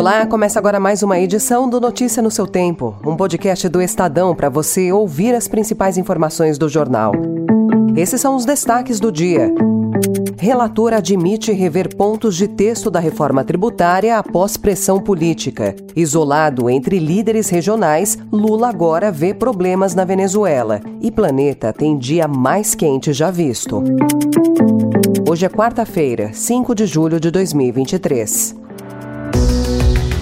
Olá, começa agora mais uma edição do Notícia no seu Tempo, um podcast do Estadão para você ouvir as principais informações do jornal. Esses são os destaques do dia. Relator admite rever pontos de texto da reforma tributária após pressão política. Isolado entre líderes regionais, Lula agora vê problemas na Venezuela. E planeta tem dia mais quente já visto. Hoje é quarta-feira, 5 de julho de 2023.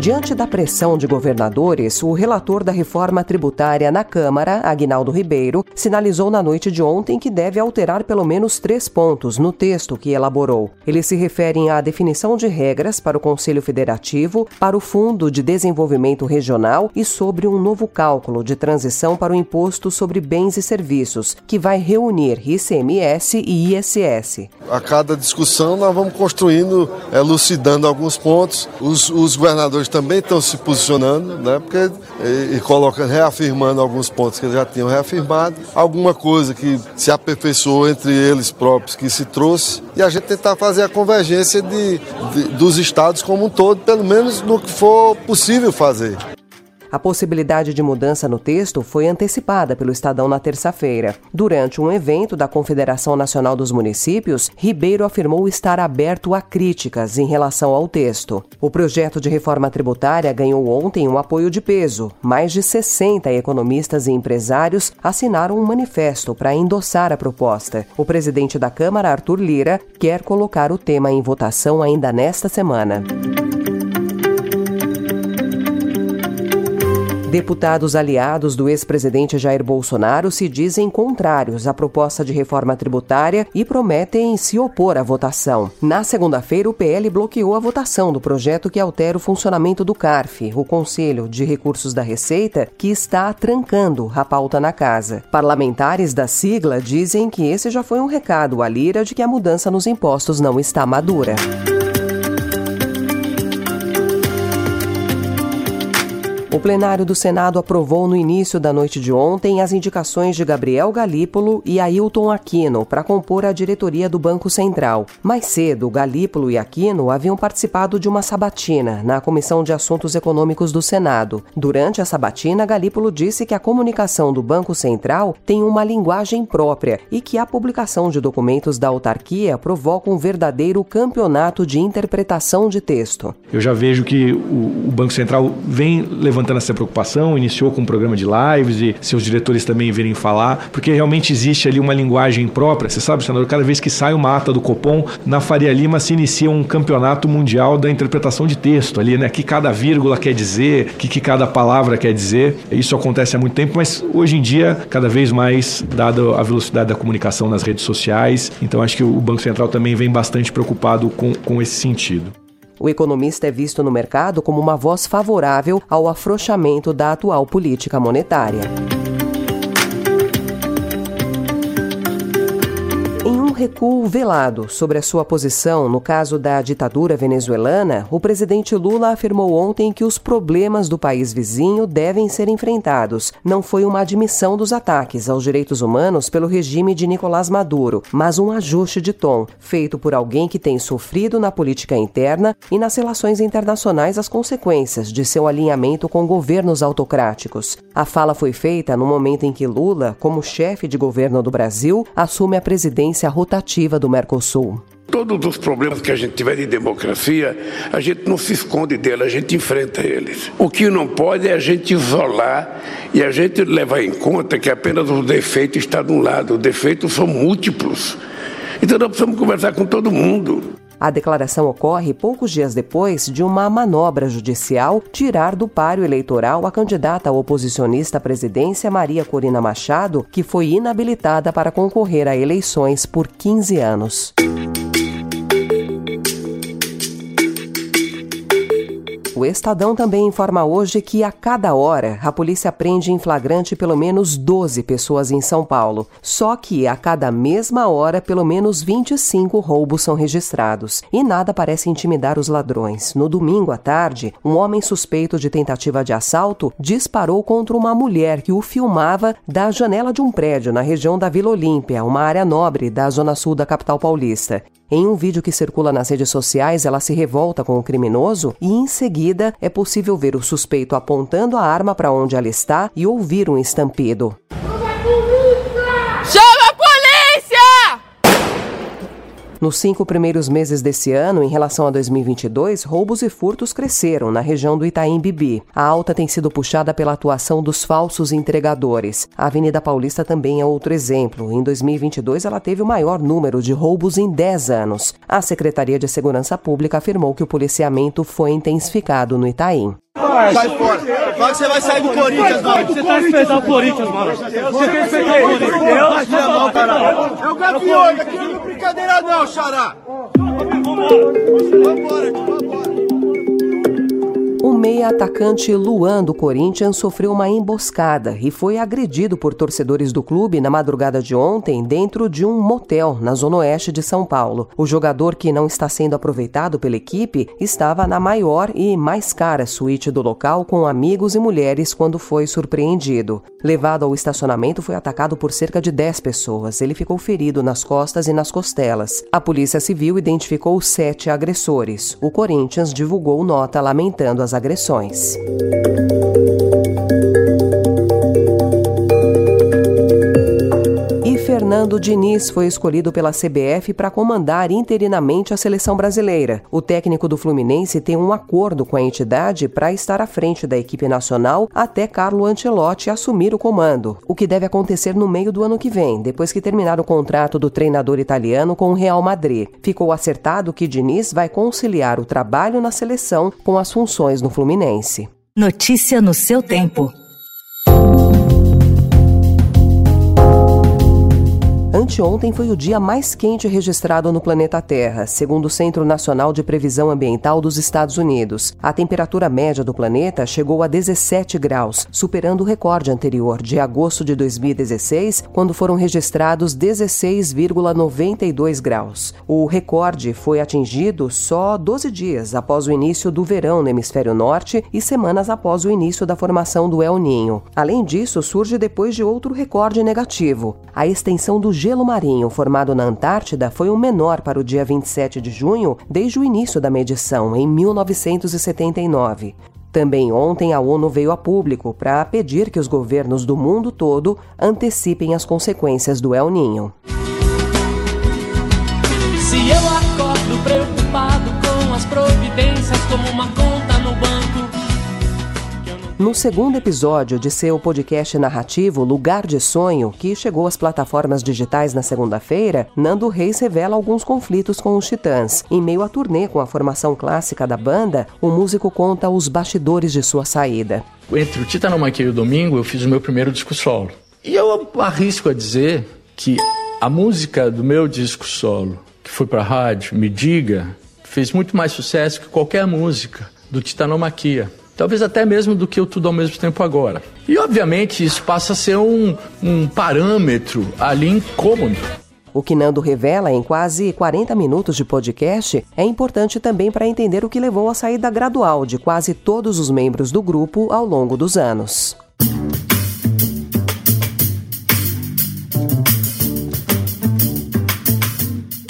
Diante da pressão de governadores, o relator da reforma tributária na Câmara, Agnaldo Ribeiro, sinalizou na noite de ontem que deve alterar pelo menos três pontos no texto que elaborou. Eles se referem à definição de regras para o Conselho Federativo, para o Fundo de Desenvolvimento Regional e sobre um novo cálculo de transição para o Imposto sobre Bens e Serviços, que vai reunir ICMS e ISS. A cada discussão nós vamos construindo, elucidando alguns pontos. Os, os governadores também estão se posicionando, né? Porque e, e reafirmando alguns pontos que eles já tinham reafirmado, alguma coisa que se aperfeiçoou entre eles próprios que se trouxe e a gente tentar fazer a convergência de, de dos estados como um todo, pelo menos no que for possível fazer. A possibilidade de mudança no texto foi antecipada pelo Estadão na terça-feira. Durante um evento da Confederação Nacional dos Municípios, Ribeiro afirmou estar aberto a críticas em relação ao texto. O projeto de reforma tributária ganhou ontem um apoio de peso. Mais de 60 economistas e empresários assinaram um manifesto para endossar a proposta. O presidente da Câmara, Arthur Lira, quer colocar o tema em votação ainda nesta semana. Deputados aliados do ex-presidente Jair Bolsonaro se dizem contrários à proposta de reforma tributária e prometem se opor à votação. Na segunda-feira, o PL bloqueou a votação do projeto que altera o funcionamento do CARF, o Conselho de Recursos da Receita, que está trancando a pauta na casa. Parlamentares da sigla dizem que esse já foi um recado à Lira de que a mudança nos impostos não está madura. O plenário do Senado aprovou no início da noite de ontem as indicações de Gabriel Galípolo e Ailton Aquino para compor a diretoria do Banco Central. Mais cedo, Galípolo e Aquino haviam participado de uma sabatina na Comissão de Assuntos Econômicos do Senado. Durante a sabatina, Galípolo disse que a comunicação do Banco Central tem uma linguagem própria e que a publicação de documentos da autarquia provoca um verdadeiro campeonato de interpretação de texto. Eu já vejo que o, Banco Central vem levando levantando essa preocupação, iniciou com um programa de lives e seus diretores também virem falar, porque realmente existe ali uma linguagem própria. Você sabe, senador, cada vez que sai uma ata do Copom, na Faria Lima se inicia um campeonato mundial da interpretação de texto ali, né? Que cada vírgula quer dizer, que, que cada palavra quer dizer. Isso acontece há muito tempo, mas hoje em dia, cada vez mais, dada a velocidade da comunicação nas redes sociais, então acho que o Banco Central também vem bastante preocupado com, com esse sentido. O economista é visto no mercado como uma voz favorável ao afrouxamento da atual política monetária. Recuo velado sobre a sua posição no caso da ditadura venezuelana, o presidente Lula afirmou ontem que os problemas do país vizinho devem ser enfrentados. Não foi uma admissão dos ataques aos direitos humanos pelo regime de Nicolás Maduro, mas um ajuste de tom, feito por alguém que tem sofrido na política interna e nas relações internacionais as consequências de seu alinhamento com governos autocráticos. A fala foi feita no momento em que Lula, como chefe de governo do Brasil, assume a presidência rotativa do Mercosul. Todos os problemas que a gente tiver de democracia, a gente não se esconde dele, a gente enfrenta eles. O que não pode é a gente isolar e a gente levar em conta que apenas o defeito está de um lado, os defeitos são múltiplos. Então nós precisamos conversar com todo mundo. A declaração ocorre poucos dias depois de uma manobra judicial tirar do páreo eleitoral a candidata oposicionista à presidência Maria Corina Machado, que foi inabilitada para concorrer a eleições por 15 anos. O Estadão também informa hoje que a cada hora a polícia prende em flagrante pelo menos 12 pessoas em São Paulo. Só que a cada mesma hora, pelo menos 25 roubos são registrados. E nada parece intimidar os ladrões. No domingo à tarde, um homem suspeito de tentativa de assalto disparou contra uma mulher que o filmava da janela de um prédio na região da Vila Olímpia, uma área nobre da zona sul da capital paulista. Em um vídeo que circula nas redes sociais, ela se revolta com o criminoso e, em seguida, é possível ver o suspeito apontando a arma para onde ela está e ouvir um estampido. Nos cinco primeiros meses desse ano, em relação a 2022, roubos e furtos cresceram na região do Itaim Bibi. A alta tem sido puxada pela atuação dos falsos entregadores. A Avenida Paulista também é outro exemplo. Em 2022, ela teve o maior número de roubos em 10 anos. A Secretaria de Segurança Pública afirmou que o policiamento foi intensificado no Itaim. Sai fora. Fala que você vai sair do Corinthians, mano. Você tá respeitar o Corinthians, mano. Você quer respeitar o Corinthians? Eu? Vai chamar o cara. É o Gaviões, aqui não é brincadeira não, xará. Vambora, vambora, vambora. O meia atacante Luan do Corinthians sofreu uma emboscada e foi agredido por torcedores do clube na madrugada de ontem dentro de um motel na zona oeste de São Paulo. O jogador que não está sendo aproveitado pela equipe estava na maior e mais cara suíte do local com amigos e mulheres quando foi surpreendido. Levado ao estacionamento, foi atacado por cerca de 10 pessoas. Ele ficou ferido nas costas e nas costelas. A Polícia Civil identificou sete agressores. O Corinthians divulgou nota lamentando as agressões. Fernando Diniz foi escolhido pela CBF para comandar interinamente a seleção brasileira. O técnico do Fluminense tem um acordo com a entidade para estar à frente da equipe nacional até Carlo Ancelotti assumir o comando, o que deve acontecer no meio do ano que vem, depois que terminar o contrato do treinador italiano com o Real Madrid. Ficou acertado que Diniz vai conciliar o trabalho na seleção com as funções no Fluminense. Notícia no seu tempo. Anteontem foi o dia mais quente registrado no planeta Terra, segundo o Centro Nacional de Previsão Ambiental dos Estados Unidos. A temperatura média do planeta chegou a 17 graus, superando o recorde anterior de agosto de 2016, quando foram registrados 16,92 graus. O recorde foi atingido só 12 dias após o início do verão no hemisfério norte e semanas após o início da formação do El Ninho. Além disso, surge depois de outro recorde negativo, a extensão do gelo marinho formado na Antártida foi o menor para o dia 27 de junho desde o início da medição, em 1979. Também ontem a ONU veio a público para pedir que os governos do mundo todo antecipem as consequências do El Ninho. Se eu acordo preocupado com as providências como uma no segundo episódio de seu podcast narrativo Lugar de Sonho, que chegou às plataformas digitais na segunda-feira, Nando Reis revela alguns conflitos com os Titãs. Em meio à turnê com a formação clássica da banda, o músico conta os bastidores de sua saída. Entre o Titanomaquia e o Domingo, eu fiz o meu primeiro disco solo. E eu arrisco a dizer que a música do meu disco solo, que foi para rádio, Me Diga, fez muito mais sucesso que qualquer música do Titanomaquia talvez até mesmo do que o tudo ao mesmo tempo agora. E obviamente isso passa a ser um, um parâmetro ali incômodo. O que Nando revela em quase 40 minutos de podcast é importante também para entender o que levou à saída gradual de quase todos os membros do grupo ao longo dos anos.